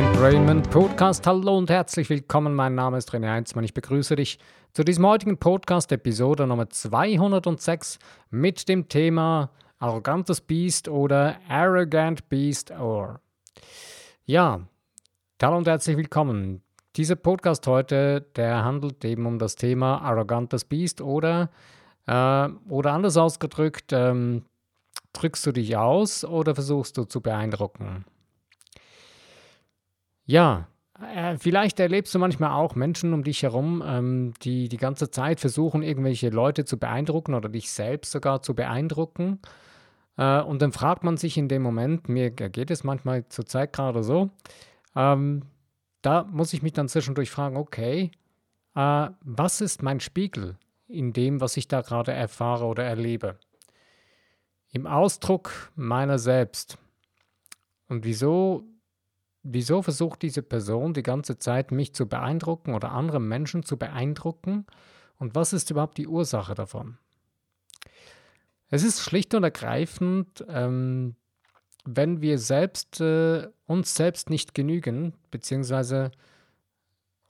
Entrainment Podcast. Hallo und herzlich willkommen. Mein Name ist René Heinzmann. Ich begrüße dich zu diesem heutigen Podcast, Episode Nummer 206 mit dem Thema Arrogantes Beast oder Arrogant Beast or. Ja, hallo und herzlich willkommen. Dieser Podcast heute, der handelt eben um das Thema Arrogantes Beast oder, äh, oder anders ausgedrückt, ähm, drückst du dich aus oder versuchst du zu beeindrucken? Ja, äh, vielleicht erlebst du manchmal auch Menschen um dich herum, ähm, die die ganze Zeit versuchen, irgendwelche Leute zu beeindrucken oder dich selbst sogar zu beeindrucken. Äh, und dann fragt man sich in dem Moment, mir geht es manchmal zur Zeit gerade so, ähm, da muss ich mich dann zwischendurch fragen, okay, äh, was ist mein Spiegel in dem, was ich da gerade erfahre oder erlebe? Im Ausdruck meiner selbst. Und wieso wieso versucht diese Person die ganze Zeit, mich zu beeindrucken oder andere Menschen zu beeindrucken? Und was ist überhaupt die Ursache davon? Es ist schlicht und ergreifend, ähm, wenn wir selbst äh, uns selbst nicht genügen, beziehungsweise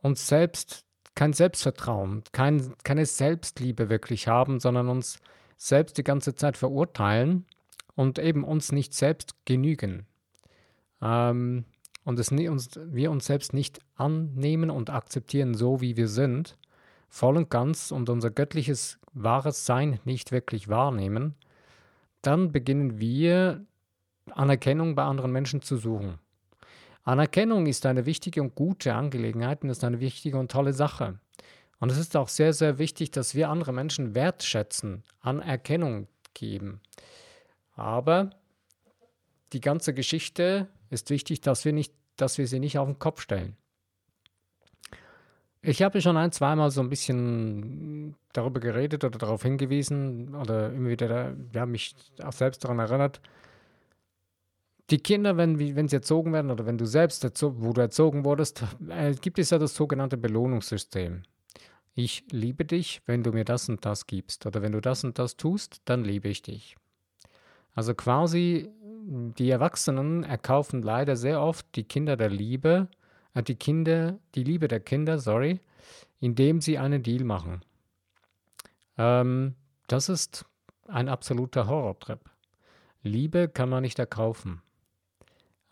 uns selbst kein Selbstvertrauen, kein, keine Selbstliebe wirklich haben, sondern uns selbst die ganze Zeit verurteilen und eben uns nicht selbst genügen. Ähm, und es uns, wir uns selbst nicht annehmen und akzeptieren, so wie wir sind, voll und ganz und unser göttliches wahres Sein nicht wirklich wahrnehmen, dann beginnen wir Anerkennung bei anderen Menschen zu suchen. Anerkennung ist eine wichtige und gute Angelegenheit und ist eine wichtige und tolle Sache. Und es ist auch sehr, sehr wichtig, dass wir andere Menschen wertschätzen, Anerkennung geben. Aber die ganze Geschichte ist wichtig, dass wir, nicht, dass wir sie nicht auf den Kopf stellen. Ich habe schon ein, zweimal so ein bisschen darüber geredet oder darauf hingewiesen oder immer wieder ja, mich auch selbst daran erinnert. Die Kinder, wenn, wenn sie erzogen werden oder wenn du selbst, wo du erzogen wurdest, äh, gibt es ja das sogenannte Belohnungssystem. Ich liebe dich, wenn du mir das und das gibst oder wenn du das und das tust, dann liebe ich dich. Also quasi die Erwachsenen erkaufen leider sehr oft die Kinder der Liebe, äh, die Kinder, die Liebe der Kinder, sorry, indem sie einen Deal machen. Ähm, das ist ein absoluter Horrortrip. Liebe kann man nicht erkaufen.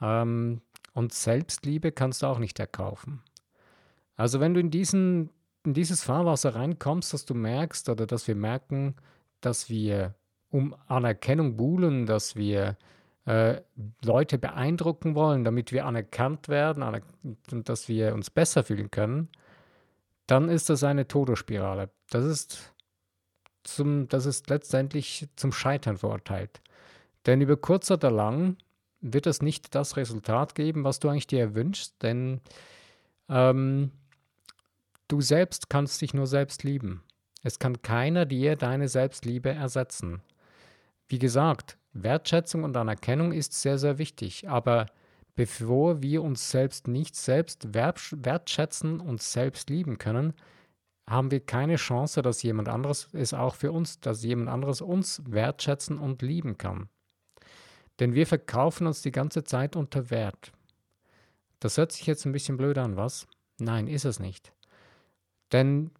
Ähm, und Selbstliebe kannst du auch nicht erkaufen. Also wenn du in, diesen, in dieses Fahrwasser reinkommst, dass du merkst oder dass wir merken, dass wir um Anerkennung buhlen, dass wir äh, Leute beeindrucken wollen, damit wir anerkannt werden aner und dass wir uns besser fühlen können, dann ist das eine Todesspirale. Das ist, zum, das ist letztendlich zum Scheitern verurteilt. Denn über kurz oder lang wird es nicht das Resultat geben, was du eigentlich dir wünschst, denn ähm, du selbst kannst dich nur selbst lieben. Es kann keiner dir deine Selbstliebe ersetzen. Wie gesagt, Wertschätzung und Anerkennung ist sehr, sehr wichtig, aber bevor wir uns selbst nicht selbst wertschätzen und selbst lieben können, haben wir keine Chance, dass jemand anderes es auch für uns, dass jemand anderes uns wertschätzen und lieben kann. Denn wir verkaufen uns die ganze Zeit unter Wert. Das hört sich jetzt ein bisschen blöd an, was? Nein, ist es nicht. Denn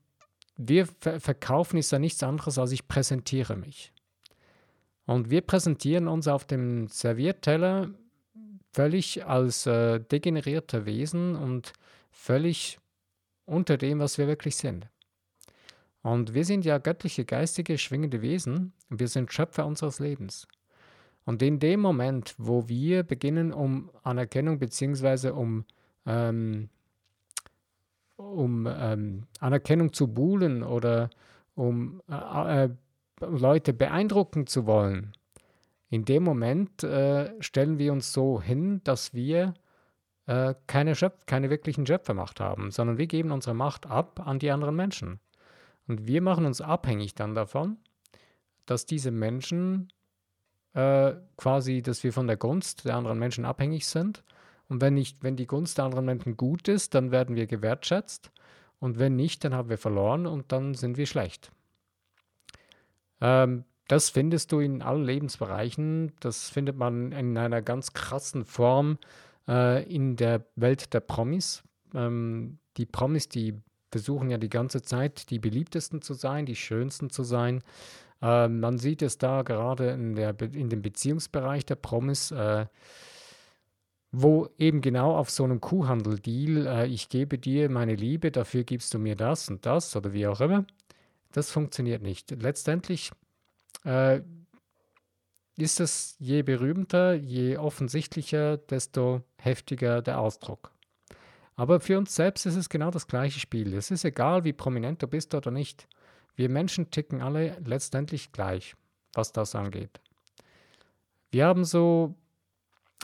wir verkaufen ist ja nichts anderes, als ich präsentiere mich. Und wir präsentieren uns auf dem Servierteller völlig als äh, degenerierte Wesen und völlig unter dem, was wir wirklich sind. Und wir sind ja göttliche, geistige, schwingende Wesen. Wir sind Schöpfer unseres Lebens. Und in dem Moment, wo wir beginnen, um Anerkennung bzw. um, ähm, um ähm, Anerkennung zu buhlen oder um äh, äh Leute beeindrucken zu wollen, in dem Moment äh, stellen wir uns so hin, dass wir äh, keine, Schöpf keine wirklichen Schöpfermacht haben, sondern wir geben unsere Macht ab an die anderen Menschen. Und wir machen uns abhängig dann davon, dass diese Menschen äh, quasi, dass wir von der Gunst der anderen Menschen abhängig sind. Und wenn, nicht, wenn die Gunst der anderen Menschen gut ist, dann werden wir gewertschätzt. Und wenn nicht, dann haben wir verloren und dann sind wir schlecht. Ähm, das findest du in allen Lebensbereichen. Das findet man in einer ganz krassen Form äh, in der Welt der Promis. Ähm, die Promis, die versuchen ja die ganze Zeit die beliebtesten zu sein, die schönsten zu sein. Äh, man sieht es da gerade in, der, in dem Beziehungsbereich der Promis, äh, wo eben genau auf so einem Kuhhandel-Deal, äh, ich gebe dir meine Liebe, dafür gibst du mir das und das oder wie auch immer, das funktioniert nicht. Letztendlich äh, ist es je berühmter, je offensichtlicher, desto heftiger der Ausdruck. Aber für uns selbst ist es genau das gleiche Spiel. Es ist egal, wie prominent du bist oder nicht. Wir Menschen ticken alle letztendlich gleich, was das angeht. Wir haben so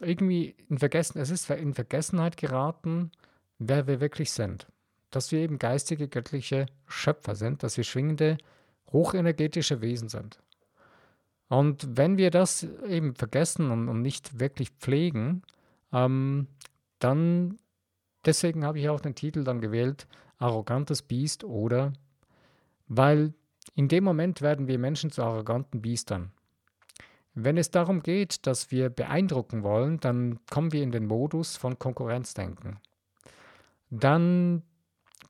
irgendwie in Vergessen, es ist in Vergessenheit geraten, wer wir wirklich sind. Dass wir eben geistige, göttliche Schöpfer sind, dass wir schwingende, hochenergetische Wesen sind. Und wenn wir das eben vergessen und, und nicht wirklich pflegen, ähm, dann Deswegen habe ich auch den Titel dann gewählt, arrogantes Biest oder, weil in dem Moment werden wir Menschen zu arroganten Biestern. Wenn es darum geht, dass wir beeindrucken wollen, dann kommen wir in den Modus von Konkurrenzdenken. Dann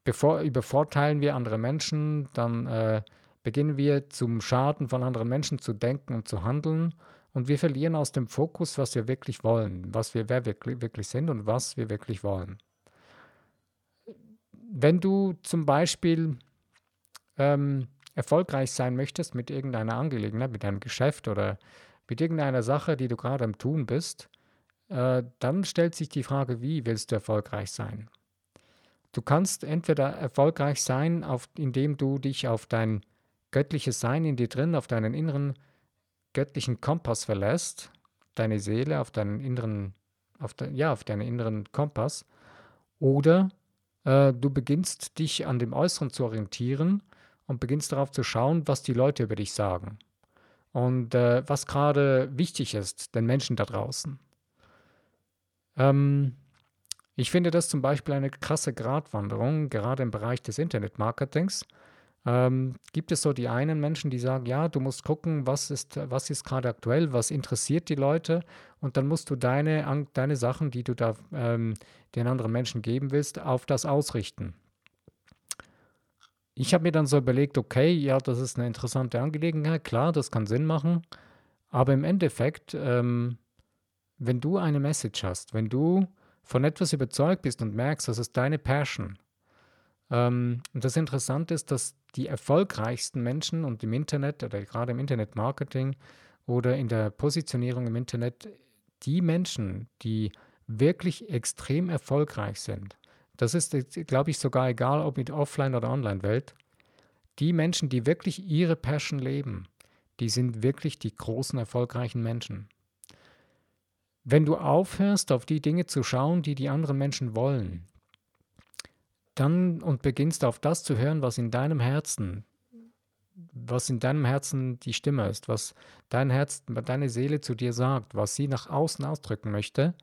bevor, übervorteilen wir andere Menschen, dann äh, beginnen wir zum Schaden von anderen Menschen zu denken und zu handeln und wir verlieren aus dem Fokus, was wir wirklich wollen, was wir wer wirklich, wirklich sind und was wir wirklich wollen wenn du zum Beispiel ähm, erfolgreich sein möchtest mit irgendeiner Angelegenheit, mit einem Geschäft oder mit irgendeiner Sache, die du gerade am Tun bist, äh, dann stellt sich die Frage, wie willst du erfolgreich sein? Du kannst entweder erfolgreich sein, auf, indem du dich auf dein göttliches Sein in dir drin, auf deinen inneren göttlichen Kompass verlässt, deine Seele, auf deinen inneren, auf de, ja, auf deinen inneren Kompass, oder äh, du beginnst dich an dem Äußeren zu orientieren und beginnst darauf zu schauen, was die Leute über dich sagen und äh, was gerade wichtig ist den Menschen da draußen. Ähm, ich finde das zum Beispiel eine krasse Gratwanderung, gerade im Bereich des Internetmarketings, ähm, gibt es so die einen Menschen, die sagen, ja, du musst gucken, was ist, was ist gerade aktuell, was interessiert die Leute? Und dann musst du deine, deine Sachen, die du da ähm, den anderen Menschen geben willst, auf das ausrichten. Ich habe mir dann so überlegt, okay, ja, das ist eine interessante Angelegenheit, klar, das kann Sinn machen, aber im Endeffekt, ähm, wenn du eine Message hast, wenn du von etwas überzeugt bist und merkst, das ist deine Passion, ähm, und das Interessante ist, dass die erfolgreichsten Menschen und im Internet oder gerade im Internetmarketing oder in der Positionierung im Internet, die Menschen, die wirklich extrem erfolgreich sind, das ist, glaube ich, sogar egal, ob mit Offline- oder Online-Welt, die Menschen, die wirklich ihre Passion leben, die sind wirklich die großen, erfolgreichen Menschen. Wenn du aufhörst, auf die Dinge zu schauen, die die anderen Menschen wollen, dann und beginnst auf das zu hören, was in deinem Herzen, was in deinem Herzen die Stimme ist, was dein Herz, deine Seele zu dir sagt, was sie nach außen ausdrücken möchte,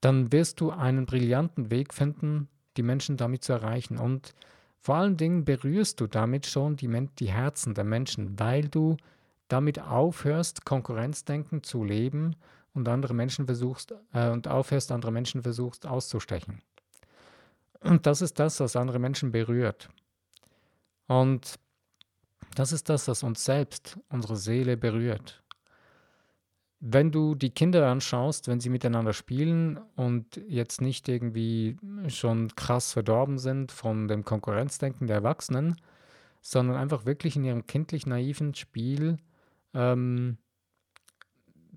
dann wirst du einen brillanten Weg finden, die Menschen damit zu erreichen. Und vor allen Dingen berührst du damit schon die, die Herzen der Menschen, weil du damit aufhörst, Konkurrenzdenken zu leben und andere Menschen versuchst äh, und aufhörst, andere Menschen versuchst auszustechen. Und das ist das, was andere Menschen berührt. Und das ist das, was uns selbst, unsere Seele berührt. Wenn du die Kinder anschaust, wenn sie miteinander spielen und jetzt nicht irgendwie schon krass verdorben sind von dem Konkurrenzdenken der Erwachsenen, sondern einfach wirklich in ihrem kindlich naiven Spiel ähm,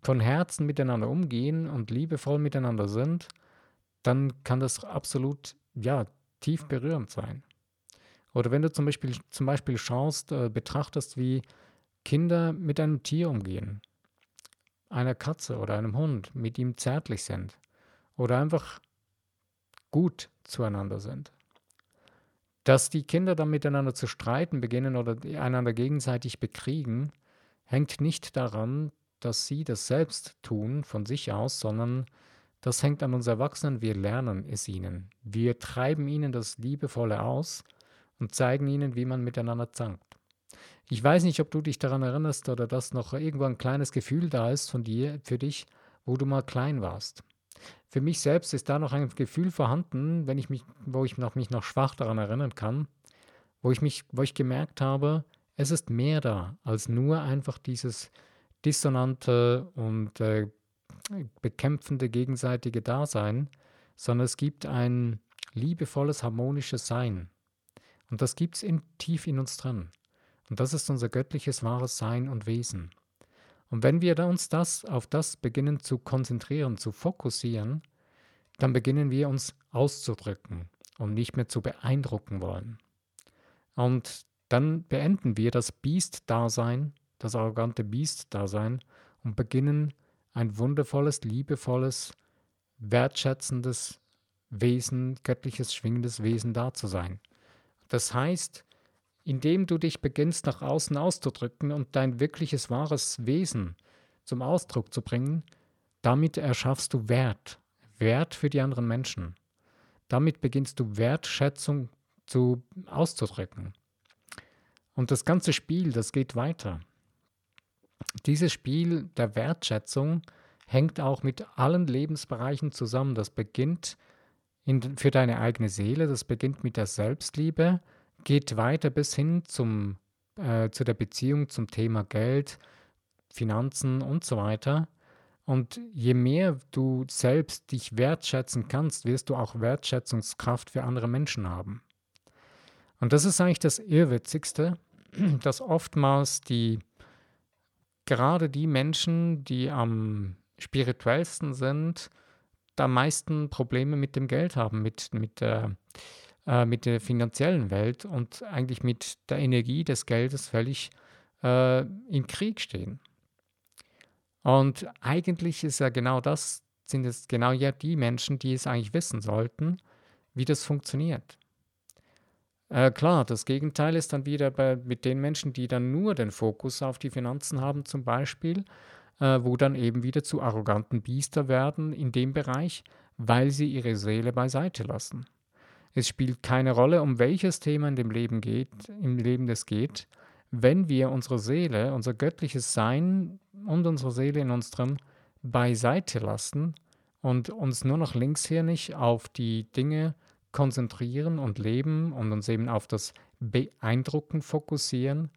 von Herzen miteinander umgehen und liebevoll miteinander sind, dann kann das absolut ja, tief berührend sein. Oder wenn du zum Beispiel, zum Beispiel schaust, äh, betrachtest, wie Kinder mit einem Tier umgehen, einer Katze oder einem Hund, mit ihm zärtlich sind oder einfach gut zueinander sind. Dass die Kinder dann miteinander zu streiten beginnen oder einander gegenseitig bekriegen, hängt nicht daran, dass sie das selbst tun von sich aus, sondern das hängt an uns Erwachsenen, wir lernen es ihnen. Wir treiben ihnen das Liebevolle aus und zeigen ihnen, wie man miteinander zankt. Ich weiß nicht, ob du dich daran erinnerst oder dass noch irgendwo ein kleines Gefühl da ist von dir, für dich, wo du mal klein warst. für mich selbst ist da noch ein Gefühl vorhanden, wenn ich mich, wo ich noch, mich noch schwach daran erinnern kann, wo ich mich, wo ich gemerkt habe, es ist mehr da als nur einfach dieses dissonante und äh, bekämpfende gegenseitige Dasein, sondern es gibt ein liebevolles, harmonisches Sein. Und das gibt es in, tief in uns drin. Und das ist unser göttliches wahres Sein und Wesen. Und wenn wir uns das auf das beginnen zu konzentrieren, zu fokussieren, dann beginnen wir uns auszudrücken und nicht mehr zu beeindrucken wollen. Und dann beenden wir das Biest-Dasein, das arrogante Biest-Dasein und beginnen ein wundervolles, liebevolles, wertschätzendes Wesen, göttliches, schwingendes Wesen da zu sein. Das heißt, indem du dich beginnst nach außen auszudrücken und dein wirkliches wahres Wesen zum Ausdruck zu bringen, damit erschaffst du Wert, Wert für die anderen Menschen. Damit beginnst du Wertschätzung zu auszudrücken. Und das ganze Spiel, das geht weiter. Dieses Spiel der Wertschätzung hängt auch mit allen Lebensbereichen zusammen. Das beginnt in, für deine eigene Seele, das beginnt mit der Selbstliebe, geht weiter bis hin zum, äh, zu der Beziehung zum Thema Geld, Finanzen und so weiter. Und je mehr du selbst dich wertschätzen kannst, wirst du auch Wertschätzungskraft für andere Menschen haben. Und das ist eigentlich das Irrwitzigste, dass oftmals die, gerade die Menschen, die am spirituellsten sind, da meisten Probleme mit dem Geld haben, mit, mit der äh, mit der finanziellen Welt und eigentlich mit der Energie des Geldes völlig äh, im Krieg stehen. Und eigentlich ist ja genau das, sind es genau ja die Menschen, die es eigentlich wissen sollten, wie das funktioniert. Äh, klar, das Gegenteil ist dann wieder bei, mit den Menschen, die dann nur den Fokus auf die Finanzen haben, zum Beispiel, äh, wo dann eben wieder zu arroganten Biester werden in dem Bereich, weil sie ihre Seele beiseite lassen. Es spielt keine Rolle, um welches Thema in dem Leben geht, im Leben es geht, wenn wir unsere Seele, unser göttliches Sein und unsere Seele in uns drin beiseite lassen und uns nur noch linkshirnig auf die Dinge konzentrieren und leben und uns eben auf das Beeindrucken fokussieren,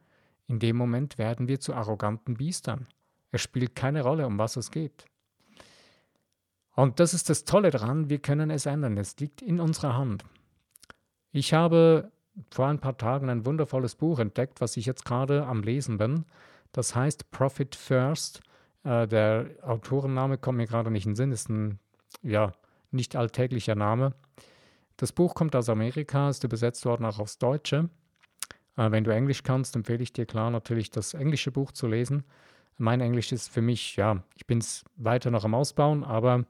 in dem Moment werden wir zu arroganten Biestern. Es spielt keine Rolle, um was es geht. Und das ist das Tolle daran, wir können es ändern. Es liegt in unserer Hand. Ich habe vor ein paar Tagen ein wundervolles Buch entdeckt, was ich jetzt gerade am Lesen bin. Das heißt Profit First. Äh, der Autorenname kommt mir gerade nicht in den Sinn, ist ein ja, nicht alltäglicher Name. Das Buch kommt aus Amerika, ist übersetzt worden auch aufs Deutsche. Äh, wenn du Englisch kannst, empfehle ich dir klar natürlich das englische Buch zu lesen. Mein Englisch ist für mich, ja, ich bin es weiter noch am Ausbauen, aber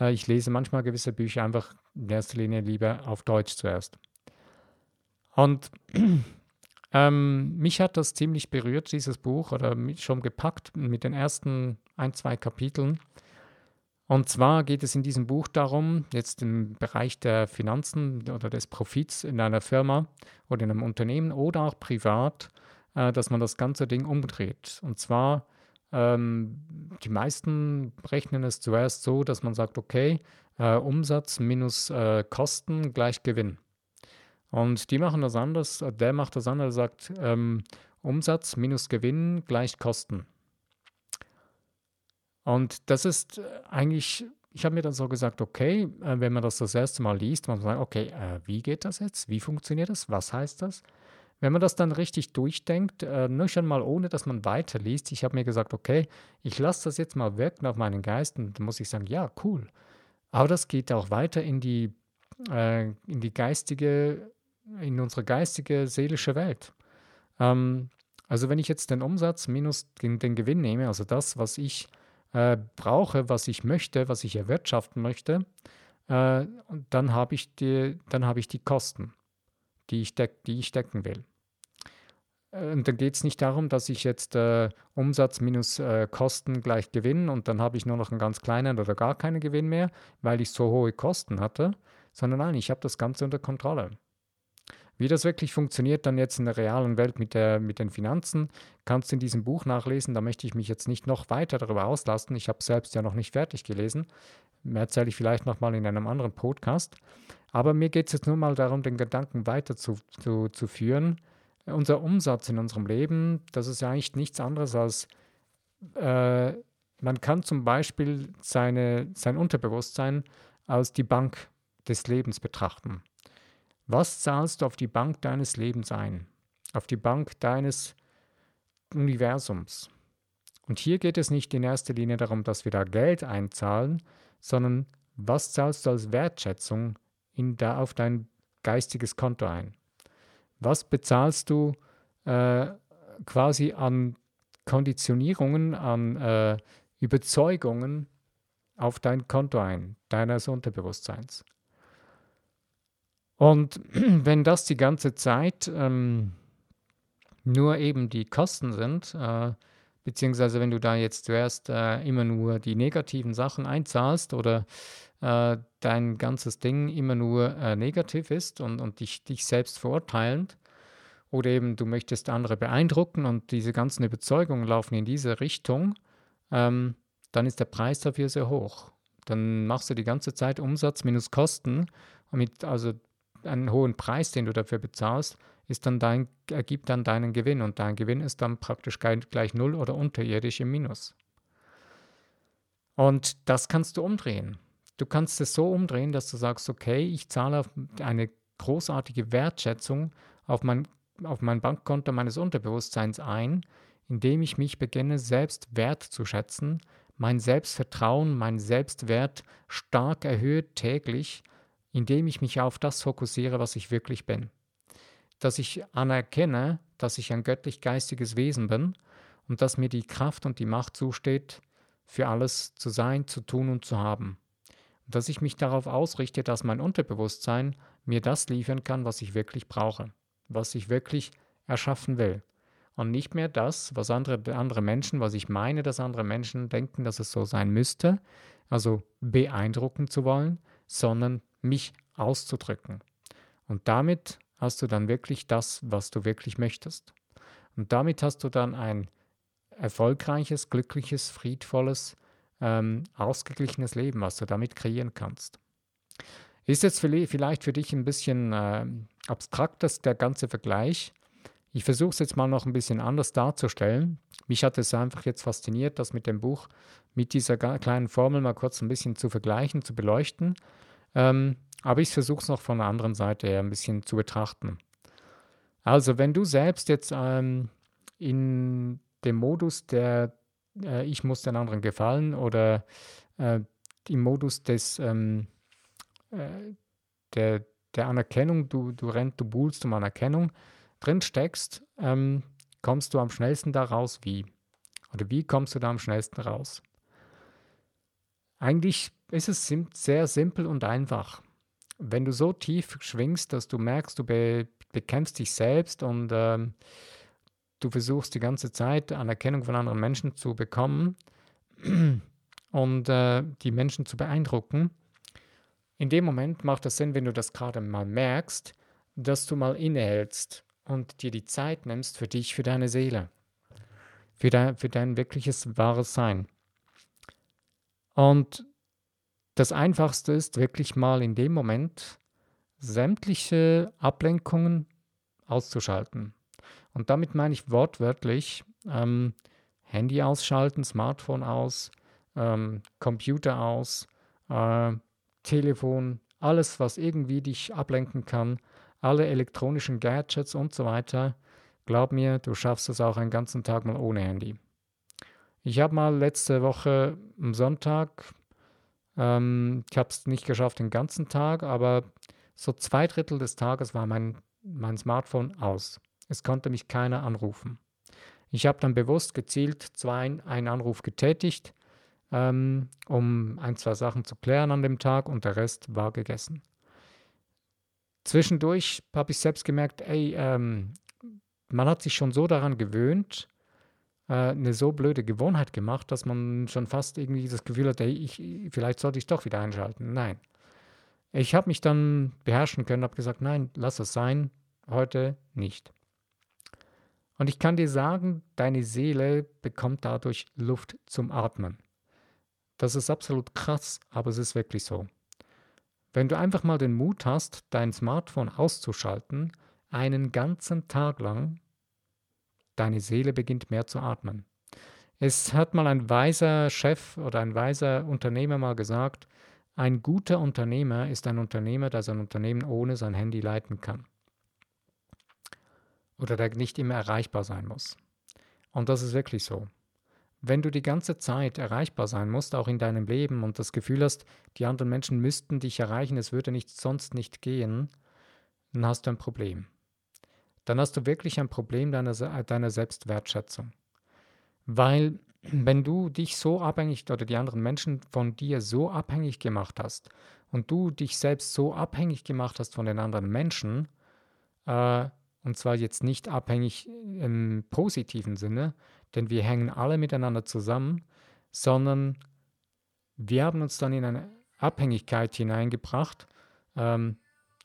äh, ich lese manchmal gewisse Bücher einfach in erster Linie lieber auf Deutsch zuerst. Und ähm, mich hat das ziemlich berührt, dieses Buch, oder schon gepackt mit den ersten ein, zwei Kapiteln. Und zwar geht es in diesem Buch darum, jetzt im Bereich der Finanzen oder des Profits in einer Firma oder in einem Unternehmen oder auch privat, äh, dass man das ganze Ding umdreht. Und zwar, ähm, die meisten rechnen es zuerst so, dass man sagt, okay, äh, Umsatz minus äh, Kosten gleich Gewinn. Und die machen das anders, der macht das anders, sagt ähm, Umsatz minus Gewinn gleich Kosten. Und das ist äh, eigentlich, ich habe mir dann so gesagt, okay, äh, wenn man das das erste Mal liest, man sagt, okay, äh, wie geht das jetzt? Wie funktioniert das? Was heißt das? Wenn man das dann richtig durchdenkt, nur schon mal ohne, dass man weiterliest, ich habe mir gesagt, okay, ich lasse das jetzt mal wirken auf meinen Geist und dann muss ich sagen, ja, cool. Aber das geht auch weiter in die, in die geistige in unsere geistige, seelische Welt. Ähm, also wenn ich jetzt den Umsatz minus den, den Gewinn nehme, also das, was ich äh, brauche, was ich möchte, was ich erwirtschaften möchte, äh, dann habe ich, die, hab ich die Kosten, die ich, deck, die ich decken will. Äh, und dann geht es nicht darum, dass ich jetzt äh, Umsatz minus äh, Kosten gleich Gewinn und dann habe ich nur noch einen ganz kleinen oder gar keinen Gewinn mehr, weil ich so hohe Kosten hatte, sondern nein, ich habe das Ganze unter Kontrolle. Wie das wirklich funktioniert dann jetzt in der realen Welt mit, der, mit den Finanzen, kannst du in diesem Buch nachlesen. Da möchte ich mich jetzt nicht noch weiter darüber auslasten. Ich habe selbst ja noch nicht fertig gelesen. Mehr erzähle ich vielleicht nochmal in einem anderen Podcast. Aber mir geht es jetzt nur mal darum, den Gedanken weiter zu, zu. Unser Umsatz in unserem Leben, das ist ja eigentlich nichts anderes als, äh, man kann zum Beispiel seine, sein Unterbewusstsein als die Bank des Lebens betrachten. Was zahlst du auf die Bank deines Lebens ein? Auf die Bank deines Universums? Und hier geht es nicht in erster Linie darum, dass wir da Geld einzahlen, sondern was zahlst du als Wertschätzung in da auf dein geistiges Konto ein? Was bezahlst du äh, quasi an Konditionierungen, an äh, Überzeugungen auf dein Konto ein, deines Unterbewusstseins? Und wenn das die ganze Zeit ähm, nur eben die Kosten sind, äh, beziehungsweise wenn du da jetzt zuerst äh, immer nur die negativen Sachen einzahlst oder äh, dein ganzes Ding immer nur äh, negativ ist und, und dich, dich selbst verurteilend, oder eben du möchtest andere beeindrucken und diese ganzen Überzeugungen laufen in diese Richtung, ähm, dann ist der Preis dafür sehr hoch. Dann machst du die ganze Zeit Umsatz minus Kosten, mit, also einen hohen Preis, den du dafür bezahlst, ist dann dein, ergibt dann deinen Gewinn und dein Gewinn ist dann praktisch gleich null oder unterirdisch im Minus. Und das kannst du umdrehen. Du kannst es so umdrehen, dass du sagst, okay, ich zahle eine großartige Wertschätzung auf mein, auf mein Bankkonto meines Unterbewusstseins ein, indem ich mich beginne, selbst wertzuschätzen, mein Selbstvertrauen, mein Selbstwert stark erhöht täglich indem ich mich auf das fokussiere, was ich wirklich bin. Dass ich anerkenne, dass ich ein göttlich-geistiges Wesen bin und dass mir die Kraft und die Macht zusteht, für alles zu sein, zu tun und zu haben. Und dass ich mich darauf ausrichte, dass mein Unterbewusstsein mir das liefern kann, was ich wirklich brauche, was ich wirklich erschaffen will. Und nicht mehr das, was andere, andere Menschen, was ich meine, dass andere Menschen denken, dass es so sein müsste, also beeindrucken zu wollen, sondern mich auszudrücken. Und damit hast du dann wirklich das, was du wirklich möchtest. Und damit hast du dann ein erfolgreiches, glückliches, friedvolles, ähm, ausgeglichenes Leben, was du damit kreieren kannst. Ist jetzt vielleicht für dich ein bisschen äh, abstrakt, das, der ganze Vergleich. Ich versuche es jetzt mal noch ein bisschen anders darzustellen. Mich hat es einfach jetzt fasziniert, das mit dem Buch, mit dieser kleinen Formel mal kurz ein bisschen zu vergleichen, zu beleuchten ähm, aber ich versuche es noch von der anderen Seite her ein bisschen zu betrachten. Also, wenn du selbst jetzt ähm, in dem Modus der äh, Ich muss den anderen gefallen oder äh, im Modus des ähm, äh, der, der Anerkennung, du, du rennst, du buhlst um Anerkennung, drin steckst, ähm, kommst du am schnellsten da raus wie? Oder wie kommst du da am schnellsten raus? Eigentlich ist es sim sehr simpel und einfach. Wenn du so tief schwingst, dass du merkst, du be bekennst dich selbst und ähm, du versuchst die ganze Zeit Anerkennung von anderen Menschen zu bekommen und äh, die Menschen zu beeindrucken, in dem Moment macht es Sinn, wenn du das gerade mal merkst, dass du mal innehältst und dir die Zeit nimmst für dich, für deine Seele, für dein, für dein wirkliches wahres Sein. Und das Einfachste ist wirklich mal in dem Moment sämtliche Ablenkungen auszuschalten. Und damit meine ich wortwörtlich ähm, Handy ausschalten, Smartphone aus, ähm, Computer aus, äh, Telefon, alles, was irgendwie dich ablenken kann, alle elektronischen Gadgets und so weiter. Glaub mir, du schaffst es auch einen ganzen Tag mal ohne Handy. Ich habe mal letzte Woche am Sonntag, ähm, ich habe es nicht geschafft den ganzen Tag, aber so zwei Drittel des Tages war mein, mein Smartphone aus. Es konnte mich keiner anrufen. Ich habe dann bewusst gezielt zwei, einen Anruf getätigt, ähm, um ein, zwei Sachen zu klären an dem Tag und der Rest war gegessen. Zwischendurch habe ich selbst gemerkt, ey, ähm, man hat sich schon so daran gewöhnt, äh, eine so blöde Gewohnheit gemacht, dass man schon fast irgendwie das Gefühl hat, hey, ich, vielleicht sollte ich doch wieder einschalten. Nein. Ich habe mich dann beherrschen können, habe gesagt, nein, lass es sein. heute nicht. Und ich kann dir sagen, deine Seele bekommt dadurch Luft zum Atmen. Das ist absolut krass, aber es ist wirklich so. Wenn du einfach mal den Mut hast, dein Smartphone auszuschalten, einen ganzen Tag lang, deine Seele beginnt mehr zu atmen. Es hat mal ein weiser Chef oder ein weiser Unternehmer mal gesagt, ein guter Unternehmer ist ein Unternehmer, der sein Unternehmen ohne sein Handy leiten kann oder der nicht immer erreichbar sein muss. Und das ist wirklich so. Wenn du die ganze Zeit erreichbar sein musst, auch in deinem Leben, und das Gefühl hast, die anderen Menschen müssten dich erreichen, es würde nicht, sonst nicht gehen, dann hast du ein Problem. Dann hast du wirklich ein Problem deiner, deiner Selbstwertschätzung. Weil wenn du dich so abhängig oder die anderen Menschen von dir so abhängig gemacht hast und du dich selbst so abhängig gemacht hast von den anderen Menschen, äh, und zwar jetzt nicht abhängig im positiven Sinne, denn wir hängen alle miteinander zusammen, sondern wir haben uns dann in eine Abhängigkeit hineingebracht. Ähm,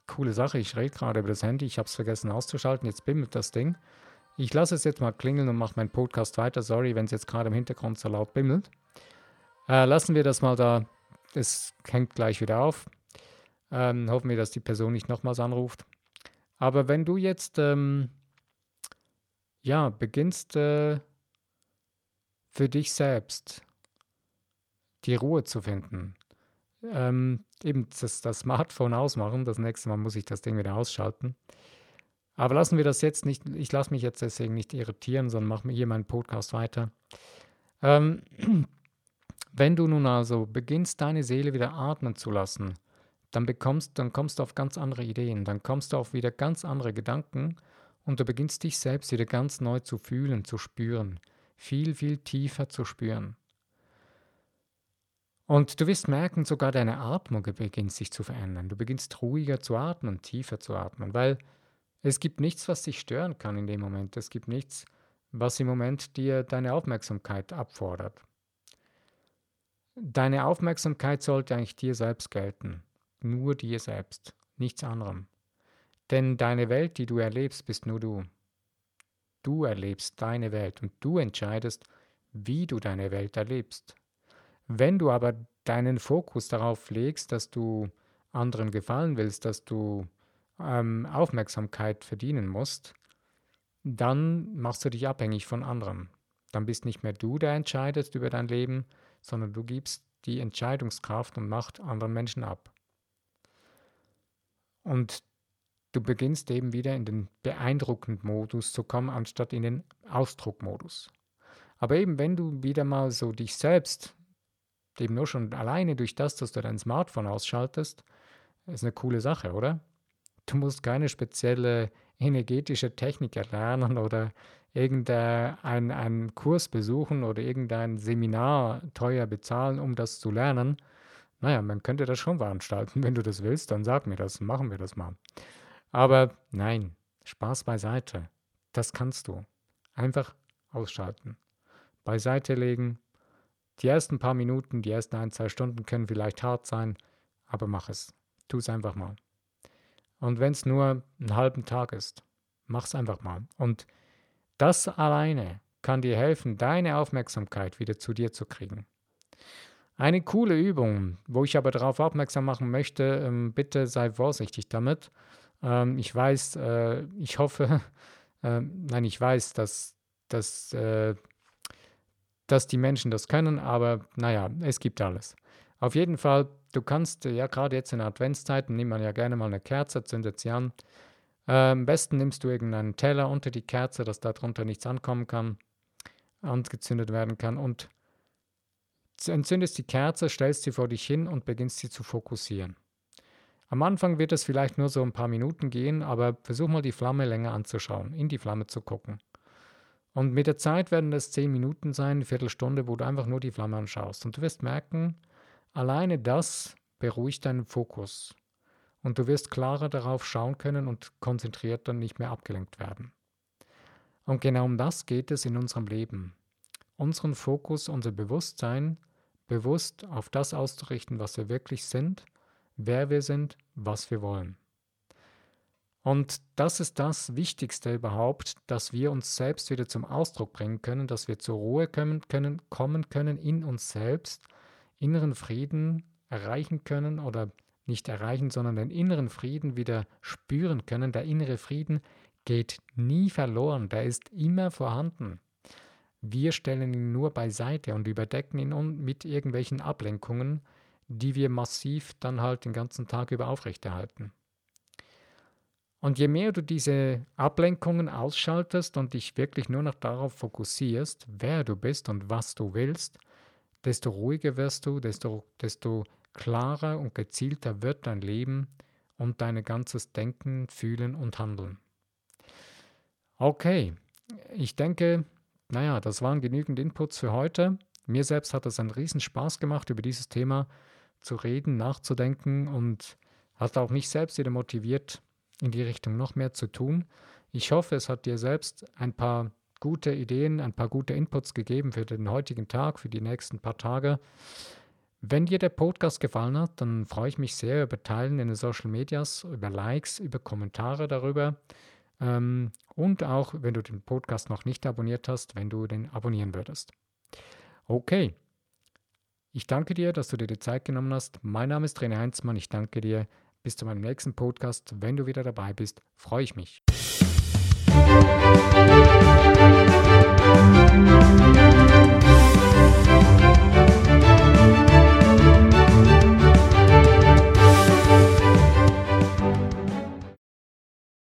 coole Sache, ich rede gerade über das Handy, ich habe es vergessen auszuschalten, jetzt bimmelt das Ding. Ich lasse es jetzt mal klingeln und mache meinen Podcast weiter. Sorry, wenn es jetzt gerade im Hintergrund so laut bimmelt. Äh, lassen wir das mal da. Es hängt gleich wieder auf. Ähm, hoffen wir, dass die Person nicht nochmals anruft. Aber wenn du jetzt, ähm, ja, beginnst äh, für dich selbst die Ruhe zu finden, ähm, eben das, das Smartphone ausmachen, das nächste Mal muss ich das Ding wieder ausschalten. Aber lassen wir das jetzt nicht, ich lasse mich jetzt deswegen nicht irritieren, sondern mache mir hier meinen Podcast weiter. Ähm, wenn du nun also beginnst, deine Seele wieder atmen zu lassen, dann bekommst, dann kommst du auf ganz andere Ideen, dann kommst du auf wieder ganz andere Gedanken und du beginnst dich selbst wieder ganz neu zu fühlen, zu spüren, viel, viel tiefer zu spüren. Und du wirst merken, sogar deine Atmung beginnt sich zu verändern. Du beginnst ruhiger zu atmen, tiefer zu atmen, weil es gibt nichts, was dich stören kann in dem Moment. Es gibt nichts, was im Moment dir deine Aufmerksamkeit abfordert. Deine Aufmerksamkeit sollte eigentlich dir selbst gelten nur dir selbst, nichts anderem. Denn deine Welt, die du erlebst, bist nur du. Du erlebst deine Welt und du entscheidest, wie du deine Welt erlebst. Wenn du aber deinen Fokus darauf legst, dass du anderen gefallen willst, dass du ähm, Aufmerksamkeit verdienen musst, dann machst du dich abhängig von anderen. Dann bist nicht mehr du, der entscheidest über dein Leben, sondern du gibst die Entscheidungskraft und Macht anderen Menschen ab. Und du beginnst eben wieder in den beeindruckenden Modus zu kommen, anstatt in den Ausdruckmodus. Aber eben, wenn du wieder mal so dich selbst, eben nur schon alleine durch das, dass du dein Smartphone ausschaltest, ist eine coole Sache, oder? Du musst keine spezielle energetische Technik erlernen oder irgendeinen einen Kurs besuchen oder irgendein Seminar teuer bezahlen, um das zu lernen, naja, man könnte das schon veranstalten. Wenn du das willst, dann sag mir das, machen wir das mal. Aber nein, Spaß beiseite. Das kannst du. Einfach ausschalten. Beiseite legen. Die ersten paar Minuten, die ersten ein, zwei Stunden können vielleicht hart sein, aber mach es. Tu es einfach mal. Und wenn es nur einen halben Tag ist, mach es einfach mal. Und das alleine kann dir helfen, deine Aufmerksamkeit wieder zu dir zu kriegen. Eine coole Übung, wo ich aber darauf aufmerksam machen möchte, ähm, bitte sei vorsichtig damit. Ähm, ich weiß, äh, ich hoffe, äh, nein, ich weiß, dass, dass, äh, dass die Menschen das können, aber naja, es gibt alles. Auf jeden Fall, du kannst, ja, gerade jetzt in Adventszeiten, nimmt man ja gerne mal eine Kerze, zündet sie an. Äh, am besten nimmst du irgendeinen Teller unter die Kerze, dass darunter nichts ankommen kann, angezündet werden kann und entzündest die Kerze, stellst sie vor dich hin und beginnst sie zu fokussieren. Am Anfang wird es vielleicht nur so ein paar Minuten gehen, aber versuch mal die Flamme länger anzuschauen, in die Flamme zu gucken. Und mit der Zeit werden es zehn Minuten sein, eine Viertelstunde, wo du einfach nur die Flamme anschaust. Und du wirst merken, alleine das beruhigt deinen Fokus. Und du wirst klarer darauf schauen können und konzentriert dann nicht mehr abgelenkt werden. Und genau um das geht es in unserem Leben. Unseren Fokus, unser Bewusstsein bewusst auf das auszurichten, was wir wirklich sind, wer wir sind, was wir wollen. Und das ist das Wichtigste überhaupt, dass wir uns selbst wieder zum Ausdruck bringen können, dass wir zur Ruhe kommen können, kommen können in uns selbst, inneren Frieden erreichen können oder nicht erreichen, sondern den inneren Frieden wieder spüren können. Der innere Frieden geht nie verloren, der ist immer vorhanden. Wir stellen ihn nur beiseite und überdecken ihn mit irgendwelchen Ablenkungen, die wir massiv dann halt den ganzen Tag über aufrechterhalten. Und je mehr du diese Ablenkungen ausschaltest und dich wirklich nur noch darauf fokussierst, wer du bist und was du willst, desto ruhiger wirst du, desto, desto klarer und gezielter wird dein Leben und dein ganzes Denken, Fühlen und Handeln. Okay, ich denke, naja, das waren genügend Inputs für heute. Mir selbst hat es einen riesen Spaß gemacht, über dieses Thema zu reden, nachzudenken und hat auch mich selbst wieder motiviert, in die Richtung noch mehr zu tun. Ich hoffe, es hat dir selbst ein paar gute Ideen, ein paar gute Inputs gegeben für den heutigen Tag, für die nächsten paar Tage. Wenn dir der Podcast gefallen hat, dann freue ich mich sehr über Teilen in den Social Medias, über Likes, über Kommentare darüber. Ähm, und auch, wenn du den Podcast noch nicht abonniert hast, wenn du den abonnieren würdest. Okay. Ich danke dir, dass du dir die Zeit genommen hast. Mein Name ist René Heinzmann. Ich danke dir. Bis zu meinem nächsten Podcast. Wenn du wieder dabei bist, freue ich mich.